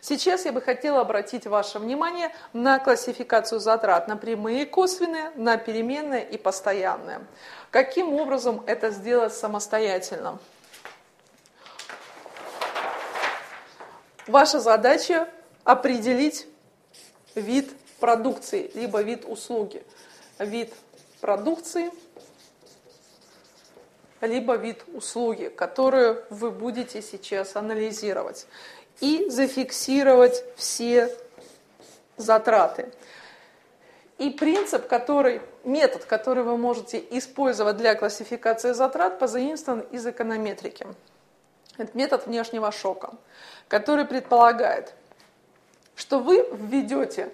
Сейчас я бы хотела обратить ваше внимание на классификацию затрат на прямые и косвенные, на переменные и постоянные. Каким образом это сделать самостоятельно? Ваша задача определить вид продукции, либо вид услуги. Вид продукции, либо вид услуги, которую вы будете сейчас анализировать. И зафиксировать все затраты. И принцип, который, метод, который вы можете использовать для классификации затрат, позаимствован из эконометрики. Это метод внешнего шока, который предполагает, что вы введете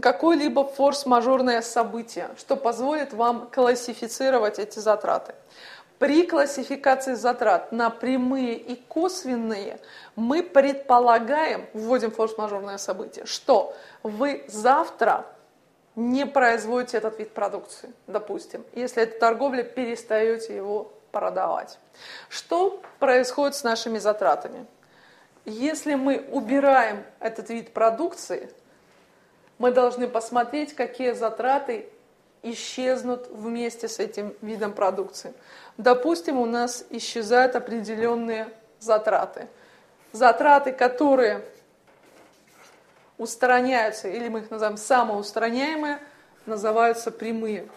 какое-либо форс-мажорное событие, что позволит вам классифицировать эти затраты. При классификации затрат на прямые и косвенные мы предполагаем, вводим форс-мажорное событие, что вы завтра не производите этот вид продукции, допустим, если это торговля, перестаете его продавать. Что происходит с нашими затратами? Если мы убираем этот вид продукции, мы должны посмотреть, какие затраты исчезнут вместе с этим видом продукции. Допустим, у нас исчезают определенные затраты. Затраты, которые устраняются, или мы их называем самоустраняемые, называются прямые.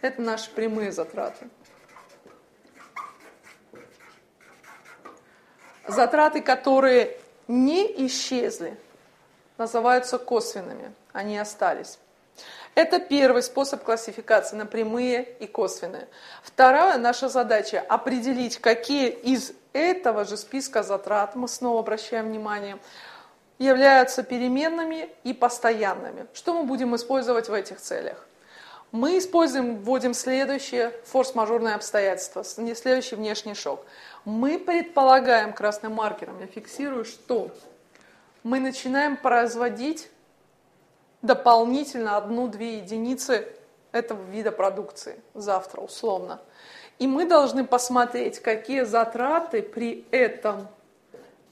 Это наши прямые затраты. Затраты, которые не исчезли, называются косвенными, они остались. Это первый способ классификации на прямые и косвенные. Вторая наша задача определить, какие из этого же списка затрат, мы снова обращаем внимание, являются переменными и постоянными. Что мы будем использовать в этих целях? Мы используем, вводим следующее форс-мажорное обстоятельство, следующий внешний шок. Мы предполагаем красным маркером, я фиксирую, что мы начинаем производить дополнительно одну-две единицы этого вида продукции завтра условно. И мы должны посмотреть, какие затраты при этом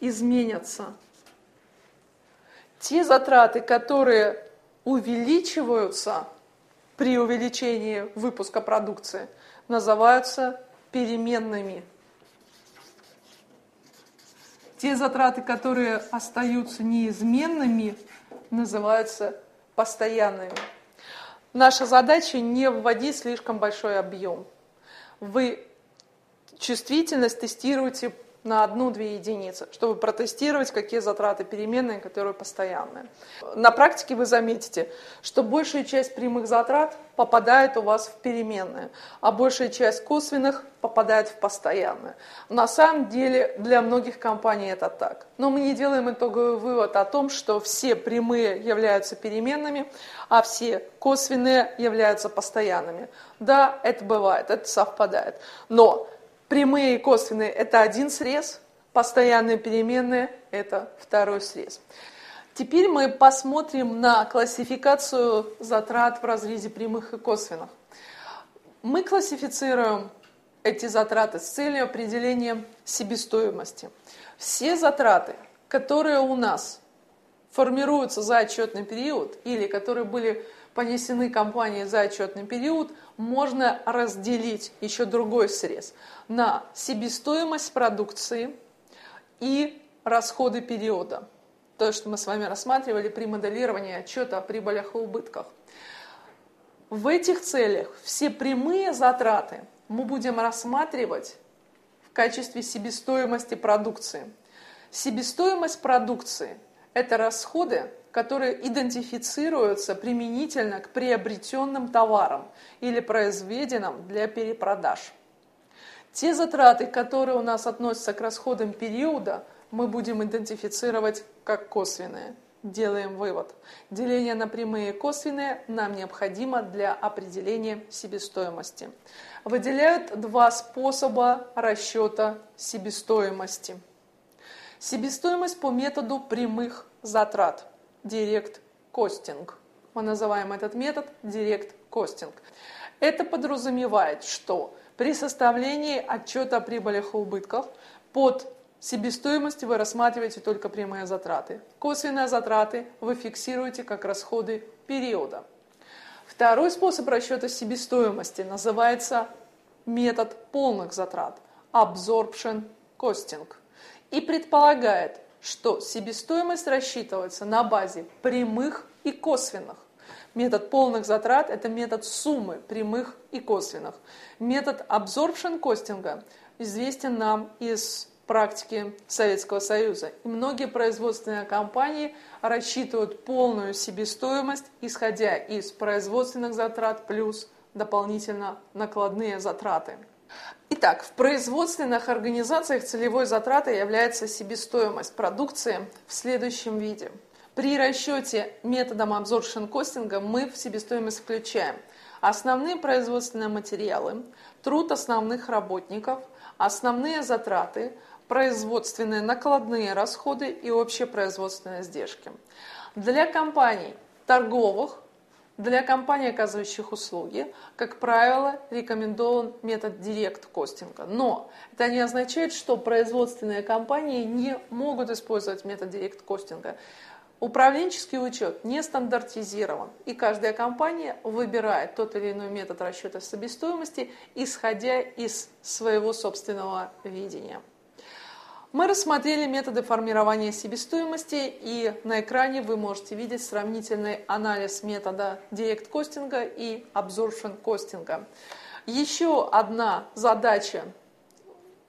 изменятся. Те затраты, которые увеличиваются при увеличении выпуска продукции, называются переменными. Те затраты, которые остаются неизменными, называются постоянными. Наша задача не вводить слишком большой объем. Вы чувствительность тестируете на одну-две единицы, чтобы протестировать, какие затраты переменные, которые постоянные. На практике вы заметите, что большая часть прямых затрат попадает у вас в переменные, а большая часть косвенных попадает в постоянные. На самом деле для многих компаний это так. Но мы не делаем итоговый вывод о том, что все прямые являются переменными, а все косвенные являются постоянными. Да, это бывает, это совпадает. Но Прямые и косвенные – это один срез, постоянные переменные – это второй срез. Теперь мы посмотрим на классификацию затрат в разрезе прямых и косвенных. Мы классифицируем эти затраты с целью определения себестоимости. Все затраты, которые у нас формируются за отчетный период или которые были понесены компанией за отчетный период, можно разделить еще другой срез на себестоимость продукции и расходы периода. То, что мы с вами рассматривали при моделировании отчета о прибылях и убытках. В этих целях все прямые затраты мы будем рассматривать в качестве себестоимости продукции. Себестоимость продукции – это расходы, которые идентифицируются применительно к приобретенным товарам или произведенным для перепродаж. Те затраты, которые у нас относятся к расходам периода, мы будем идентифицировать как косвенные. Делаем вывод. Деление на прямые и косвенные нам необходимо для определения себестоимости. Выделяют два способа расчета себестоимости. Себестоимость по методу прямых затрат – Direct Costing. Мы называем этот метод Direct Costing. Это подразумевает, что при составлении отчета о прибылях и убытках под себестоимости вы рассматриваете только прямые затраты. Косвенные затраты вы фиксируете как расходы периода. Второй способ расчета себестоимости называется метод полных затрат – absorption costing и предполагает, что себестоимость рассчитывается на базе прямых и косвенных. Метод полных затрат – это метод суммы прямых и косвенных. Метод absorption костинга известен нам из практики Советского Союза. И многие производственные компании рассчитывают полную себестоимость, исходя из производственных затрат плюс дополнительно накладные затраты. Итак, в производственных организациях целевой затратой является себестоимость продукции в следующем виде. При расчете методом absorption костинга мы в себестоимость включаем основные производственные материалы, труд основных работников, основные затраты, производственные накладные расходы и общие производственные издержки. Для компаний торговых для компаний, оказывающих услуги, как правило, рекомендован метод директ-костинга. Но это не означает, что производственные компании не могут использовать метод директ-костинга. Управленческий учет не стандартизирован, и каждая компания выбирает тот или иной метод расчета себестоимости, исходя из своего собственного видения. Мы рассмотрели методы формирования себестоимости, и на экране вы можете видеть сравнительный анализ метода Direct костинга и Absorption костинга. Еще одна задача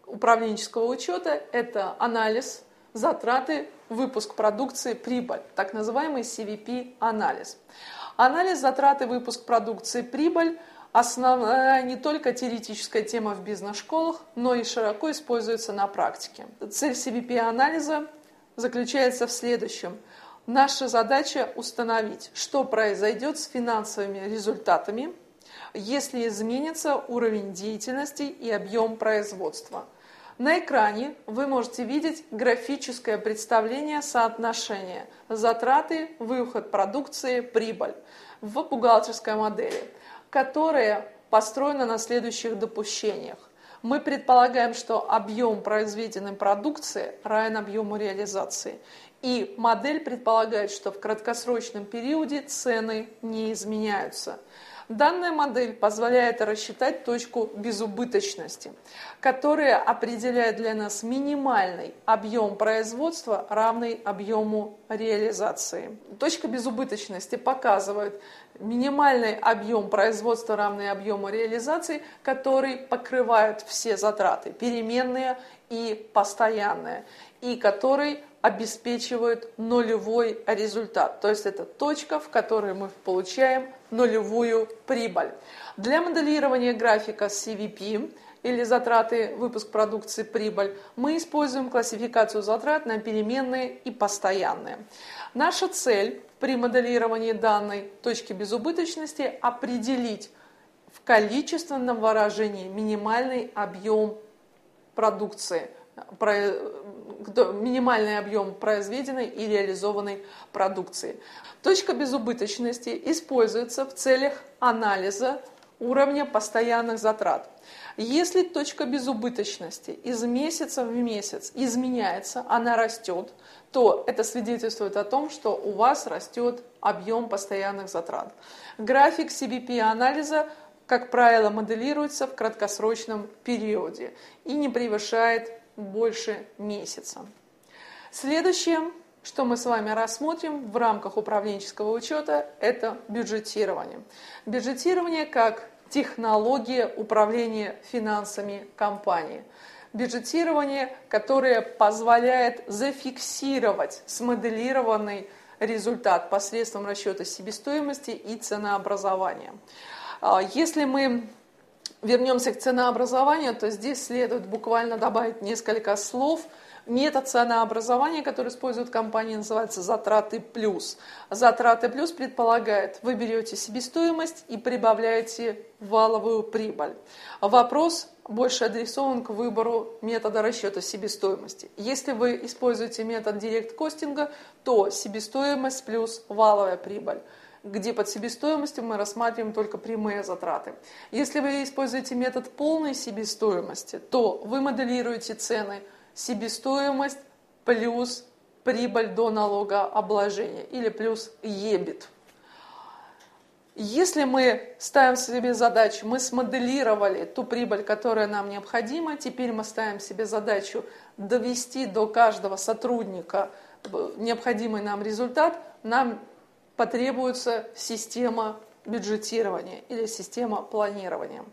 управленческого учета – это анализ затраты, выпуск продукции, прибыль, так называемый CVP-анализ. Анализ затраты, выпуск продукции, прибыль – основная не только теоретическая тема в бизнес-школах, но и широко используется на практике. Цель CVP-анализа заключается в следующем. Наша задача установить, что произойдет с финансовыми результатами, если изменится уровень деятельности и объем производства. На экране вы можете видеть графическое представление соотношения затраты, выход продукции, прибыль в бухгалтерской модели – которая построена на следующих допущениях. Мы предполагаем, что объем произведенной продукции равен объему реализации. И модель предполагает, что в краткосрочном периоде цены не изменяются. Данная модель позволяет рассчитать точку безубыточности, которая определяет для нас минимальный объем производства, равный объему реализации. Точка безубыточности показывает минимальный объем производства, равный объему реализации, который покрывает все затраты, переменные и постоянные, и который обеспечивает нулевой результат. То есть это точка, в которой мы получаем нулевую прибыль. Для моделирования графика CVP или затраты выпуск продукции прибыль мы используем классификацию затрат на переменные и постоянные. Наша цель при моделировании данной точки безубыточности определить в количественном выражении минимальный объем продукции, минимальный объем произведенной и реализованной продукции. Точка безубыточности используется в целях анализа уровня постоянных затрат. Если точка безубыточности из месяца в месяц изменяется, она растет, то это свидетельствует о том, что у вас растет объем постоянных затрат. График CBP-анализа, как правило, моделируется в краткосрочном периоде и не превышает больше месяца. Следующее что мы с вами рассмотрим в рамках управленческого учета, это бюджетирование. Бюджетирование как технология управления финансами компании. Бюджетирование, которое позволяет зафиксировать смоделированный результат посредством расчета себестоимости и ценообразования. А, если мы вернемся к ценообразованию, то здесь следует буквально добавить несколько слов – Метод ценообразования, который используют компании, называется затраты плюс. Затраты плюс предполагает, вы берете себестоимость и прибавляете валовую прибыль. Вопрос больше адресован к выбору метода расчета себестоимости. Если вы используете метод директ-костинга, то себестоимость плюс валовая прибыль где под себестоимостью мы рассматриваем только прямые затраты. Если вы используете метод полной себестоимости, то вы моделируете цены себестоимость плюс прибыль до налогообложения или плюс EBIT. Если мы ставим себе задачу, мы смоделировали ту прибыль, которая нам необходима, теперь мы ставим себе задачу довести до каждого сотрудника необходимый нам результат, нам потребуется система бюджетирования или система планирования.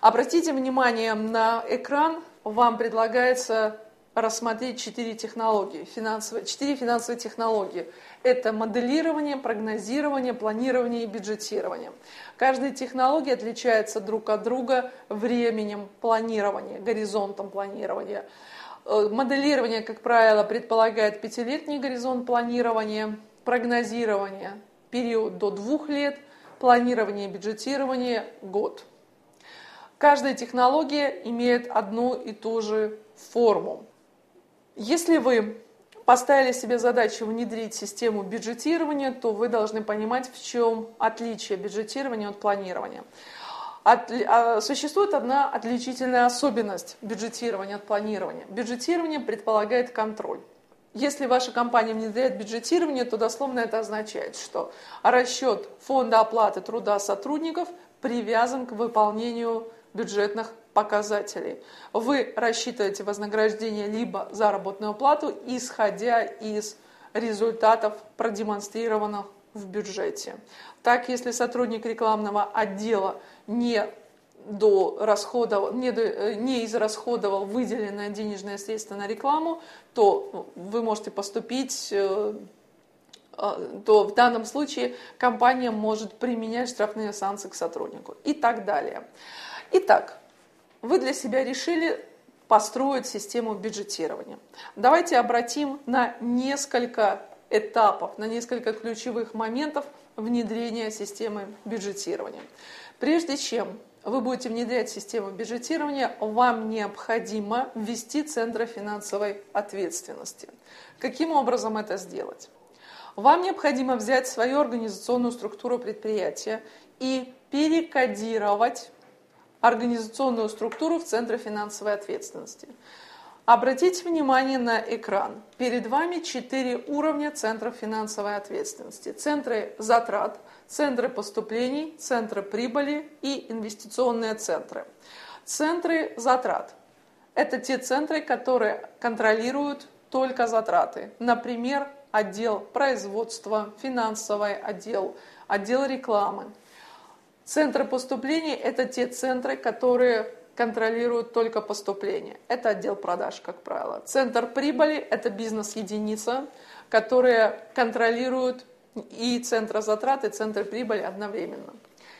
Обратите внимание на экран, вам предлагается рассмотреть четыре технологии, финансовые, четыре финансовые технологии. Это моделирование, прогнозирование, планирование и бюджетирование. Каждая технология отличается друг от друга временем планирования, горизонтом планирования. Э, моделирование, как правило, предполагает пятилетний горизонт планирования, прогнозирование – период до двух лет, планирование и бюджетирование – год. Каждая технология имеет одну и ту же форму. Если вы поставили себе задачу внедрить систему бюджетирования, то вы должны понимать, в чем отличие бюджетирования от планирования. От, а, существует одна отличительная особенность бюджетирования от планирования. Бюджетирование предполагает контроль. Если ваша компания внедряет бюджетирование, то дословно это означает, что расчет фонда оплаты труда сотрудников привязан к выполнению бюджетных показателей. Вы рассчитываете вознаграждение либо заработную плату, исходя из результатов, продемонстрированных в бюджете. Так, если сотрудник рекламного отдела не до расходов, не, до, не израсходовал выделенное денежное средство на рекламу, то вы можете поступить э, э, то в данном случае компания может применять штрафные санкции к сотруднику и так далее. Итак, вы для себя решили построить систему бюджетирования. Давайте обратим на несколько этапов, на несколько ключевых моментов внедрения системы бюджетирования. Прежде чем вы будете внедрять систему бюджетирования, вам необходимо ввести центры финансовой ответственности. Каким образом это сделать? Вам необходимо взять свою организационную структуру предприятия и перекодировать организационную структуру в Центре финансовой ответственности. Обратите внимание на экран. Перед вами четыре уровня центров финансовой ответственности. Центры затрат, центры поступлений, центры прибыли и инвестиционные центры. Центры затрат – это те центры, которые контролируют только затраты. Например, отдел производства, финансовый отдел, отдел рекламы, Центры поступления – это те центры, которые контролируют только поступление. Это отдел продаж, как правило. Центр прибыли – это бизнес-единица, которая контролирует и центры затрат, и центры прибыли одновременно.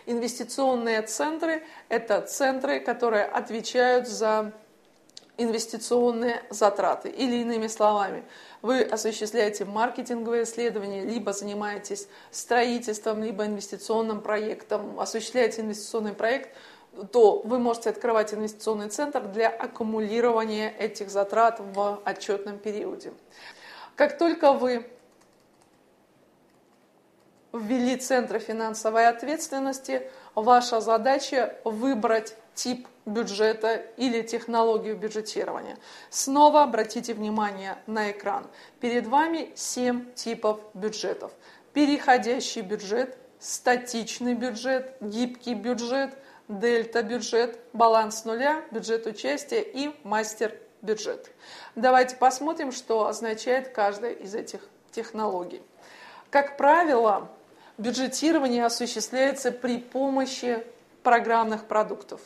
Инвестиционные центры – это центры, которые отвечают за инвестиционные затраты. Или иными словами, вы осуществляете маркетинговые исследования, либо занимаетесь строительством, либо инвестиционным проектом, осуществляете инвестиционный проект, то вы можете открывать инвестиционный центр для аккумулирования этих затрат в отчетном периоде. Как только вы ввели центры финансовой ответственности, ваша задача выбрать тип бюджета или технологию бюджетирования. Снова обратите внимание на экран. Перед вами 7 типов бюджетов. Переходящий бюджет, статичный бюджет, гибкий бюджет, дельта-бюджет, баланс нуля, бюджет участия и мастер-бюджет. Давайте посмотрим, что означает каждая из этих технологий. Как правило, бюджетирование осуществляется при помощи программных продуктов.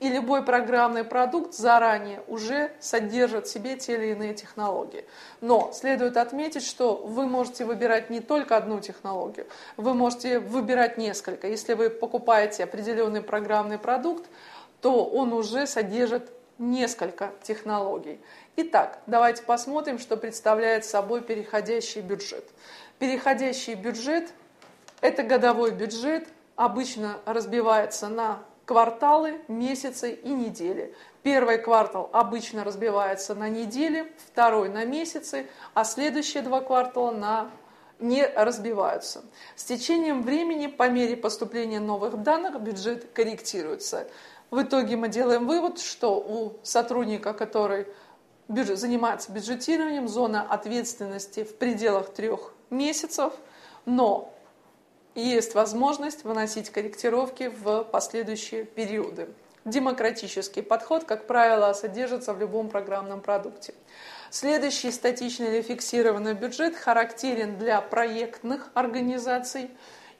И любой программный продукт заранее уже содержит в себе те или иные технологии. Но следует отметить, что вы можете выбирать не только одну технологию, вы можете выбирать несколько. Если вы покупаете определенный программный продукт, то он уже содержит несколько технологий. Итак, давайте посмотрим, что представляет собой переходящий бюджет. Переходящий бюджет – это годовой бюджет, обычно разбивается на кварталы, месяцы и недели. Первый квартал обычно разбивается на недели, второй на месяцы, а следующие два квартала на не разбиваются. С течением времени, по мере поступления новых данных, бюджет корректируется. В итоге мы делаем вывод, что у сотрудника, который бюджет, заниматься бюджетированием, зона ответственности в пределах трех месяцев, но есть возможность выносить корректировки в последующие периоды. Демократический подход, как правило, содержится в любом программном продукте. Следующий статичный или фиксированный бюджет характерен для проектных организаций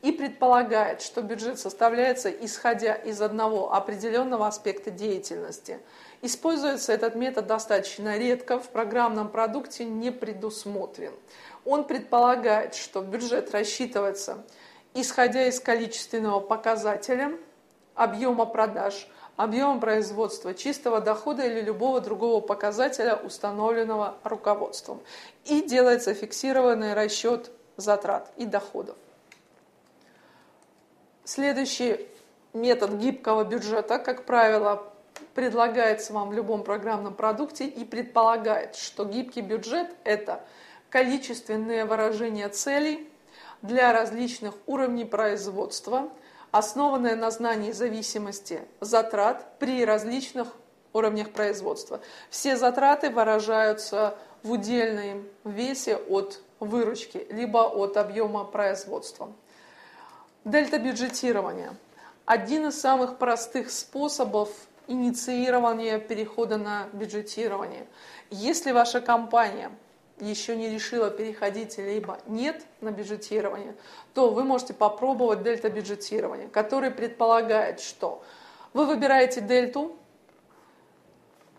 и предполагает, что бюджет составляется исходя из одного определенного аспекта деятельности. Используется этот метод достаточно редко, в программном продукте не предусмотрен. Он предполагает, что бюджет рассчитывается исходя из количественного показателя, объема продаж, объема производства, чистого дохода или любого другого показателя, установленного руководством. И делается фиксированный расчет затрат и доходов. Следующий метод гибкого бюджета, как правило, предлагается вам в любом программном продукте и предполагает, что гибкий бюджет – это количественное выражение целей для различных уровней производства, основанное на знании зависимости затрат при различных уровнях производства. Все затраты выражаются в удельном весе от выручки, либо от объема производства. Дельта-бюджетирование. Один из самых простых способов инициирования перехода на бюджетирование. Если ваша компания еще не решила переходить либо нет на бюджетирование, то вы можете попробовать дельта-бюджетирование, которое предполагает, что вы выбираете дельту,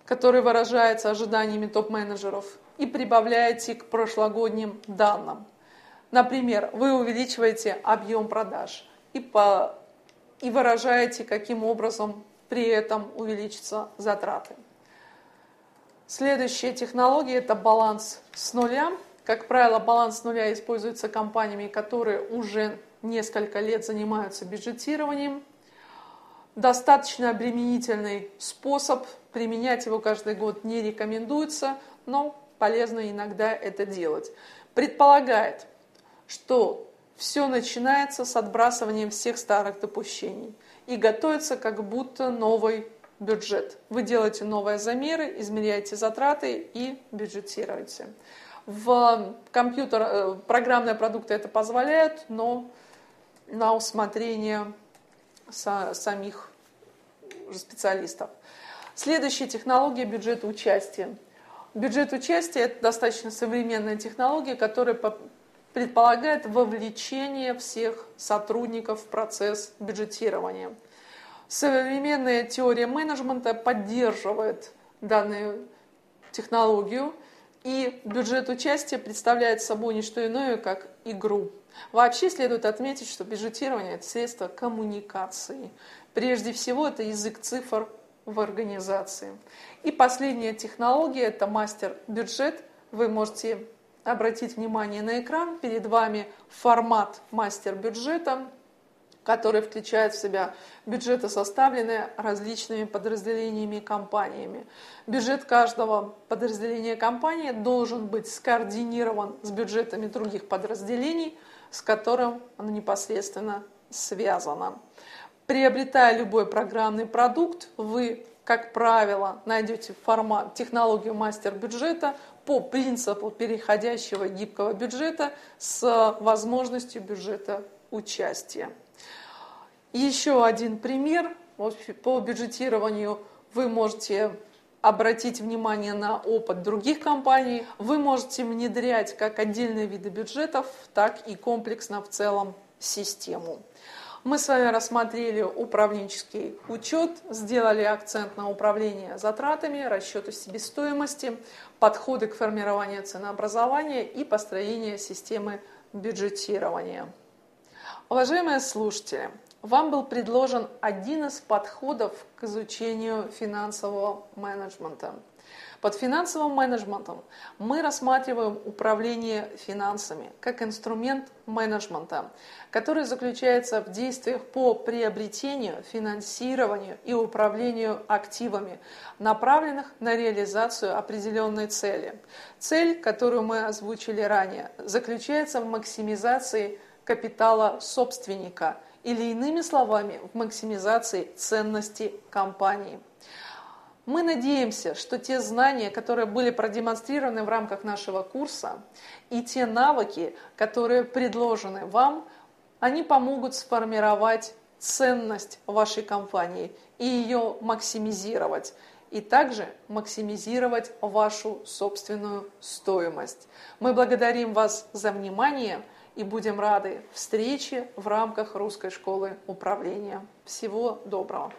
которая выражается ожиданиями топ-менеджеров, и прибавляете к прошлогодним данным. Например, вы увеличиваете объем продаж и, по, и выражаете, каким образом при этом увеличатся затраты. Следующая технология – это баланс с нуля. Как правило, баланс с нуля используется компаниями, которые уже несколько лет занимаются бюджетированием. Достаточно обременительный способ, применять его каждый год не рекомендуется, но полезно иногда это делать. Предполагает, что все начинается с отбрасыванием всех старых допущений и готовится как будто новый бюджет. Вы делаете новые замеры, измеряете затраты и бюджетируете. В компьютер, э, программные продукты это позволяют, но на усмотрение самих специалистов. Следующая технология – бюджет участия. Бюджет участия – это достаточно современная технология, которая предполагает вовлечение всех сотрудников в процесс бюджетирования. Современная теория менеджмента поддерживает данную технологию, и бюджет участия представляет собой не что иное, как игру. Вообще следует отметить, что бюджетирование – это средство коммуникации. Прежде всего, это язык цифр в организации. И последняя технология – это мастер-бюджет. Вы можете обратить внимание на экран. Перед вами формат мастер-бюджета – который включает в себя бюджеты, составленные различными подразделениями и компаниями. Бюджет каждого подразделения компании должен быть скоординирован с бюджетами других подразделений, с которым оно непосредственно связано. Приобретая любой программный продукт, вы, как правило, найдете формат, технологию мастер-бюджета по принципу переходящего гибкого бюджета с возможностью бюджета участия. Еще один пример по бюджетированию. Вы можете обратить внимание на опыт других компаний. Вы можете внедрять как отдельные виды бюджетов, так и комплексно в целом систему. Мы с вами рассмотрели управленческий учет, сделали акцент на управление затратами, расчеты себестоимости, подходы к формированию ценообразования и построение системы бюджетирования. Уважаемые слушатели, вам был предложен один из подходов к изучению финансового менеджмента. Под финансовым менеджментом мы рассматриваем управление финансами как инструмент менеджмента, который заключается в действиях по приобретению, финансированию и управлению активами, направленных на реализацию определенной цели. Цель, которую мы озвучили ранее, заключается в максимизации капитала собственника – или иными словами в максимизации ценности компании. Мы надеемся, что те знания, которые были продемонстрированы в рамках нашего курса, и те навыки, которые предложены вам, они помогут сформировать ценность вашей компании и ее максимизировать, и также максимизировать вашу собственную стоимость. Мы благодарим вас за внимание и будем рады встрече в рамках Русской школы управления. Всего доброго!